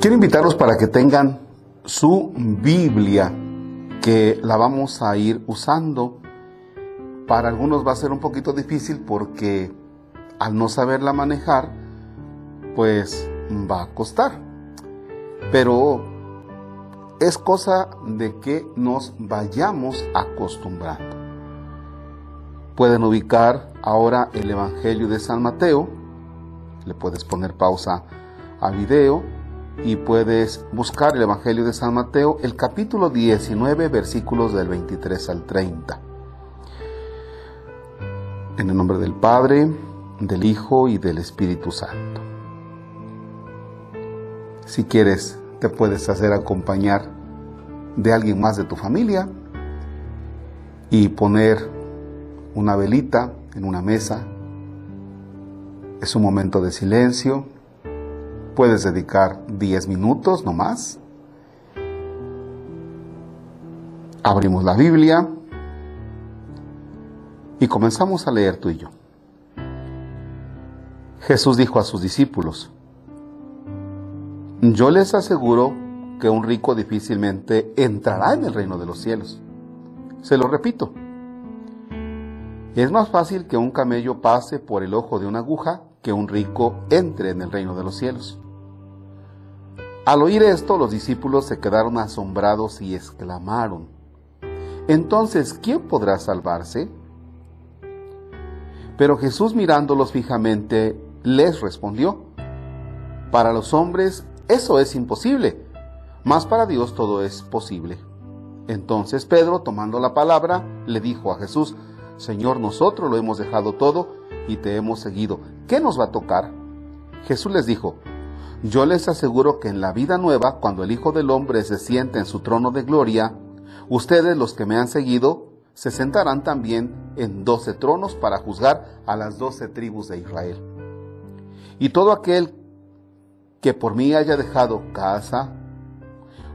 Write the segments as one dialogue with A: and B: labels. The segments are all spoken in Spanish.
A: Quiero invitarlos para que tengan su Biblia, que la vamos a ir usando. Para algunos va a ser un poquito difícil porque al no saberla manejar, pues va a costar. Pero es cosa de que nos vayamos acostumbrando. Pueden ubicar ahora el Evangelio de San Mateo, le puedes poner pausa al video y puedes buscar el Evangelio de San Mateo, el capítulo 19, versículos del 23 al 30. En el nombre del Padre, del Hijo y del Espíritu Santo. Si quieres, te puedes hacer acompañar de alguien más de tu familia y poner una velita en una mesa. Es un momento de silencio. Puedes dedicar 10 minutos no más. Abrimos la Biblia y comenzamos a leer tú y yo. Jesús dijo a sus discípulos, yo les aseguro que un rico difícilmente entrará en el reino de los cielos. Se lo repito, es más fácil que un camello pase por el ojo de una aguja que un rico entre en el reino de los cielos. Al oír esto, los discípulos se quedaron asombrados y exclamaron, Entonces, ¿quién podrá salvarse? Pero Jesús mirándolos fijamente, les respondió, Para los hombres eso es imposible, mas para Dios todo es posible. Entonces Pedro, tomando la palabra, le dijo a Jesús, Señor, nosotros lo hemos dejado todo y te hemos seguido. ¿Qué nos va a tocar? Jesús les dijo, yo les aseguro que en la vida nueva, cuando el Hijo del Hombre se siente en su trono de gloria, ustedes los que me han seguido, se sentarán también en doce tronos para juzgar a las doce tribus de Israel. Y todo aquel que por mí haya dejado casa,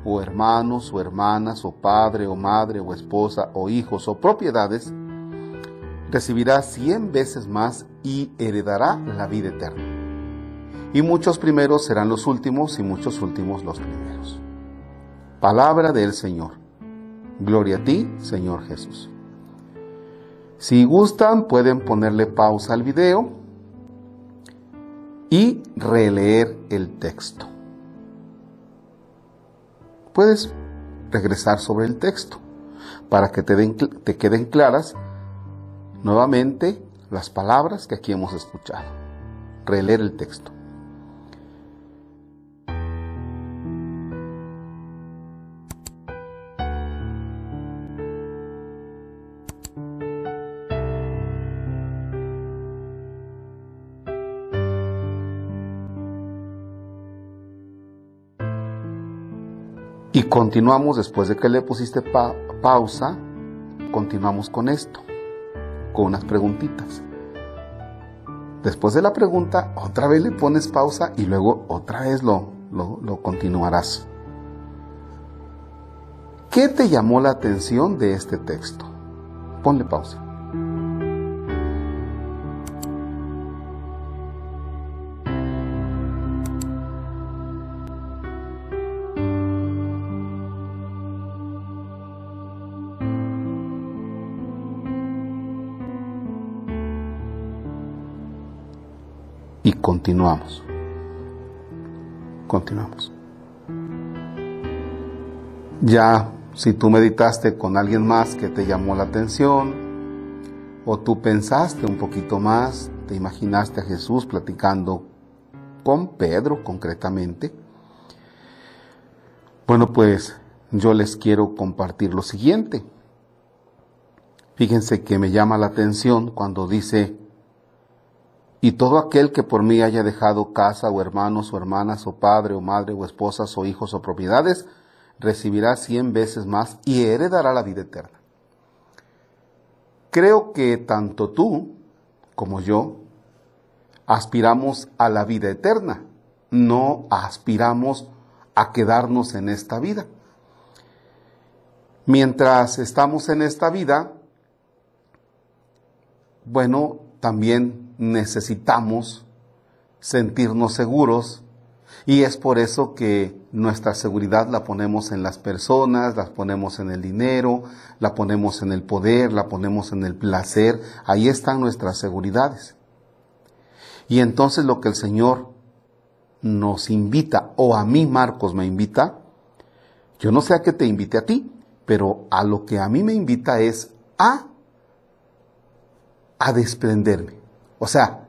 A: o hermanos, o hermanas, o padre, o madre, o esposa, o hijos, o propiedades, recibirá cien veces más y heredará la vida eterna. Y muchos primeros serán los últimos y muchos últimos los primeros. Palabra del Señor. Gloria a ti, Señor Jesús. Si gustan, pueden ponerle pausa al video y releer el texto. Puedes regresar sobre el texto para que te, te queden claras nuevamente las palabras que aquí hemos escuchado. Releer el texto. Y continuamos, después de que le pusiste pausa, continuamos con esto, con unas preguntitas. Después de la pregunta, otra vez le pones pausa y luego otra vez lo, lo, continuarás. ¿Qué te llamó la atención de este texto? Ponle pausa. Continuamos. Continuamos. Ya, si tú meditaste con alguien más que te llamó la atención, o tú pensaste un poquito más, te imaginaste a Jesús platicando con Pedro concretamente, bueno, pues yo les quiero compartir lo siguiente. Fíjense que me llama la atención cuando dice, y todo aquel que por mí haya dejado casa o hermanos o hermanas o padre o madre o esposas o hijos o propiedades, recibirá cien veces más y heredará la vida eterna. Creo que tanto tú como yo aspiramos a la vida eterna, no aspiramos a quedarnos en esta vida. Mientras estamos en esta vida, bueno, también necesitamos sentirnos seguros Y es por eso que nuestra seguridad la ponemos en las personas, la ponemos en el dinero, la ponemos en el poder, la ponemos en el placer. Ahí están nuestras seguridades. Y entonces lo que el Señor nos invita, o a mí Marcos me invita, yo no sé a qué te invite a ti, pero a lo que a mí me invita es a, a desprenderme. O sea,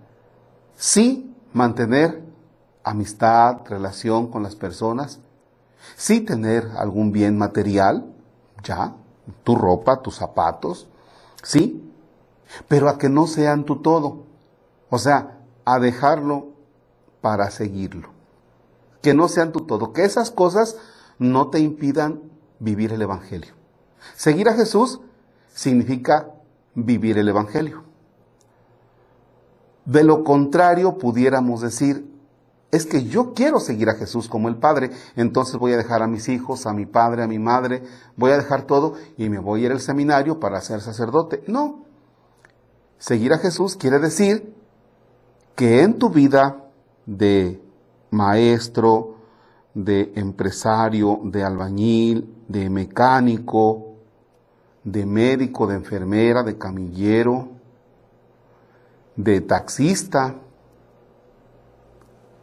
A: sí mantener amistad, relación con las personas, sí tener algún bien material, ya, tu ropa, tus zapatos, sí, pero a que no sean tu todo. O sea, a dejarlo para seguirlo. Que no sean tu todo, que esas cosas no te impidan vivir el Evangelio. Seguir a Jesús significa vivir el Evangelio. De lo contrario, pudiéramos decir, es que yo quiero seguir a Jesús como el Padre, entonces voy a dejar a mis hijos, a mi padre, a mi madre, voy a dejar todo y me voy a ir al seminario para ser sacerdote. No. Seguir a Jesús quiere decir que en tu vida de maestro, de empresario, de albañil, de mecánico, de médico, de enfermera, de camillero, de taxista,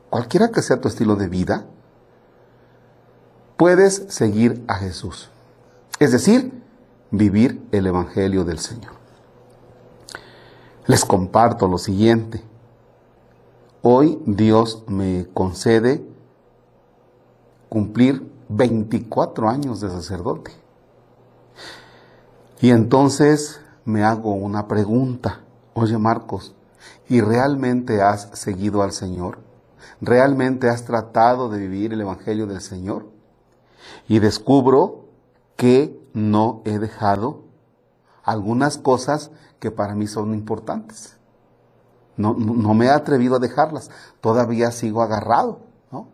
A: cualquiera que sea tu estilo de vida, puedes seguir a Jesús. Es decir, vivir el Evangelio del Señor. Les comparto lo siguiente. Hoy Dios me concede cumplir 24 años de sacerdote. Y entonces me hago una pregunta. Oye Marcos, ¿y realmente has seguido al Señor? ¿Realmente has tratado de vivir el Evangelio del Señor? Y descubro que no he dejado algunas cosas que para mí son importantes. No, no, me he atrevido a dejarlas. Todavía sigo agarrado. ¿no?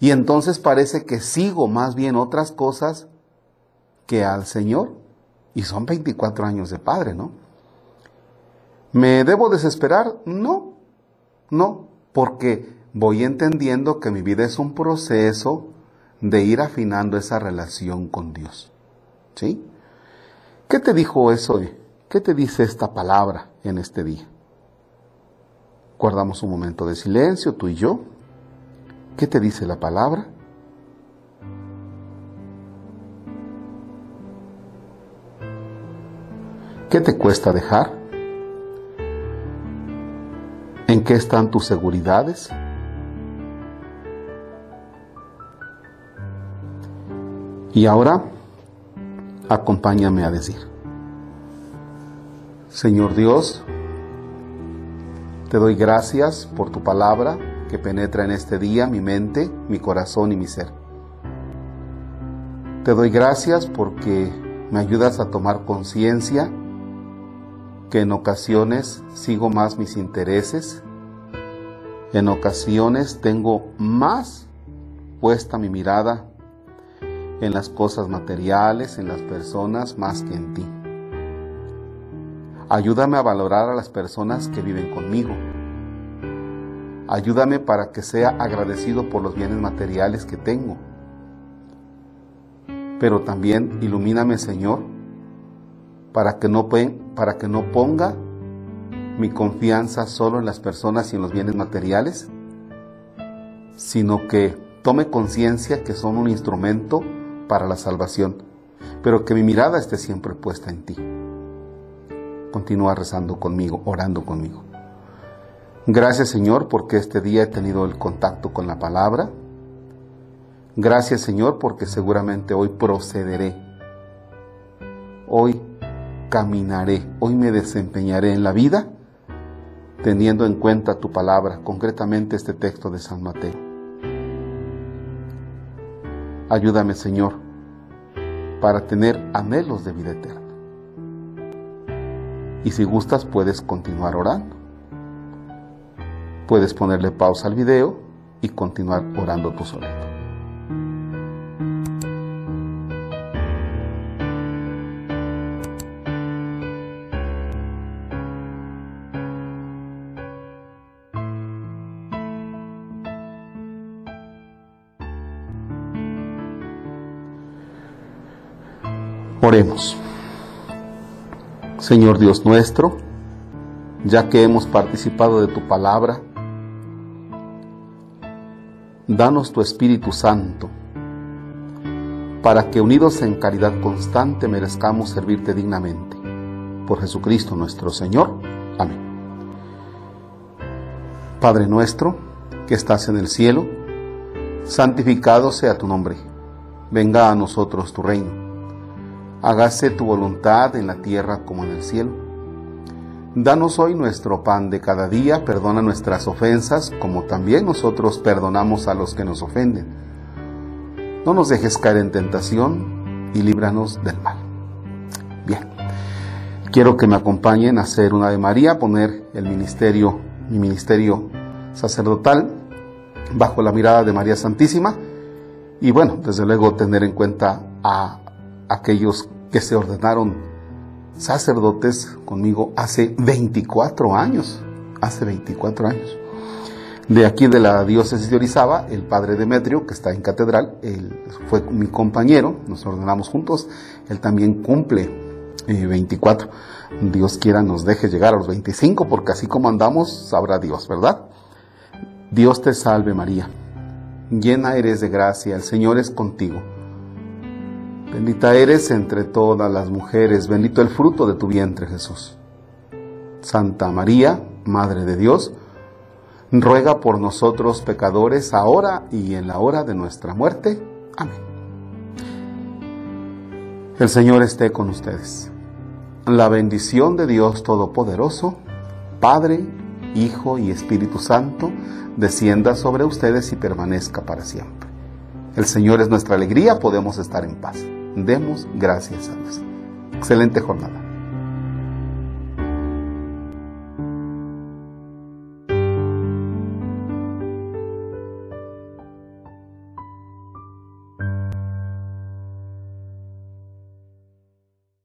A: Y entonces parece que sigo más bien otras cosas que al Señor. Y son 24 años de padre, ¿no? ¿Me debo desesperar? No, no porque voy entendiendo que mi vida es un proceso de ir afinando esa relación con Dios. ¿Sí? ¿Qué te dijo eso? ¿Qué te dice esta palabra en este día? Guardamos un momento de silencio, tú y yo. ¿Qué te dice la palabra? ¿Qué te cuesta dejar? Qué están tus seguridades? Y ahora, acompáñame a decir, Señor Dios, te doy gracias por tu palabra que penetra en este día mi mente, mi corazón y mi ser. Te doy gracias porque me ayudas a tomar conciencia que en ocasiones sigo más mis intereses, en ocasiones tengo más puesta mi mirada en las cosas materiales, en las personas, más que en ti. Ayúdame a valorar a las personas que viven conmigo. Ayúdame para que sea agradecido por los bienes materiales que tengo. Pero también ilumíname, Señor, para que no, para que no ponga mi confianza solo en las personas y en los bienes materiales, sino que tome conciencia que son un instrumento para la salvación, pero que mi mirada esté siempre puesta en ti. Continúa rezando conmigo, orando conmigo. Gracias Señor porque este día he tenido el contacto con la palabra. Gracias Señor porque seguramente hoy procederé. Hoy caminaré, hoy me desempeñaré en la vida teniendo en cuenta tu palabra, concretamente este texto de San Mateo. Ayúdame, Señor, para tener anhelos de vida eterna. Y si gustas, puedes continuar orando. Puedes ponerle pausa al video y continuar orando tú solito. Oremos. Señor Dios nuestro, ya que hemos participado de tu palabra, danos tu Espíritu Santo, para que unidos en caridad constante merezcamos servirte dignamente. Por Jesucristo nuestro Señor. Amén. Padre nuestro, que estás en el cielo, santificado sea tu nombre. Venga a nosotros tu reino hágase tu voluntad en la tierra como en el cielo. Danos hoy nuestro pan de cada día, perdona nuestras ofensas como también nosotros perdonamos a los que nos ofenden. No nos dejes caer en tentación y líbranos del mal. Bien, quiero que me acompañen a hacer una de María, poner el ministerio, mi ministerio sacerdotal bajo la mirada de María Santísima y bueno, desde luego tener en cuenta a aquellos que se ordenaron sacerdotes conmigo hace 24 años, hace 24 años. De aquí de la diócesis de Orizaba, el padre Demetrio, que está en catedral, él fue mi compañero, nos ordenamos juntos, él también cumple 24. Eh, Dios quiera nos deje llegar a los 25, porque así como andamos, sabrá Dios, ¿verdad? Dios te salve María, llena eres de gracia, el Señor es contigo. Bendita eres entre todas las mujeres, bendito el fruto de tu vientre Jesús. Santa María, Madre de Dios, ruega por nosotros pecadores, ahora y en la hora de nuestra muerte. Amén. El Señor esté con ustedes. La bendición de Dios Todopoderoso, Padre, Hijo y Espíritu Santo, descienda sobre ustedes y permanezca para siempre. El Señor es nuestra alegría, podemos estar en paz. Demos gracias a Dios. Excelente jornada.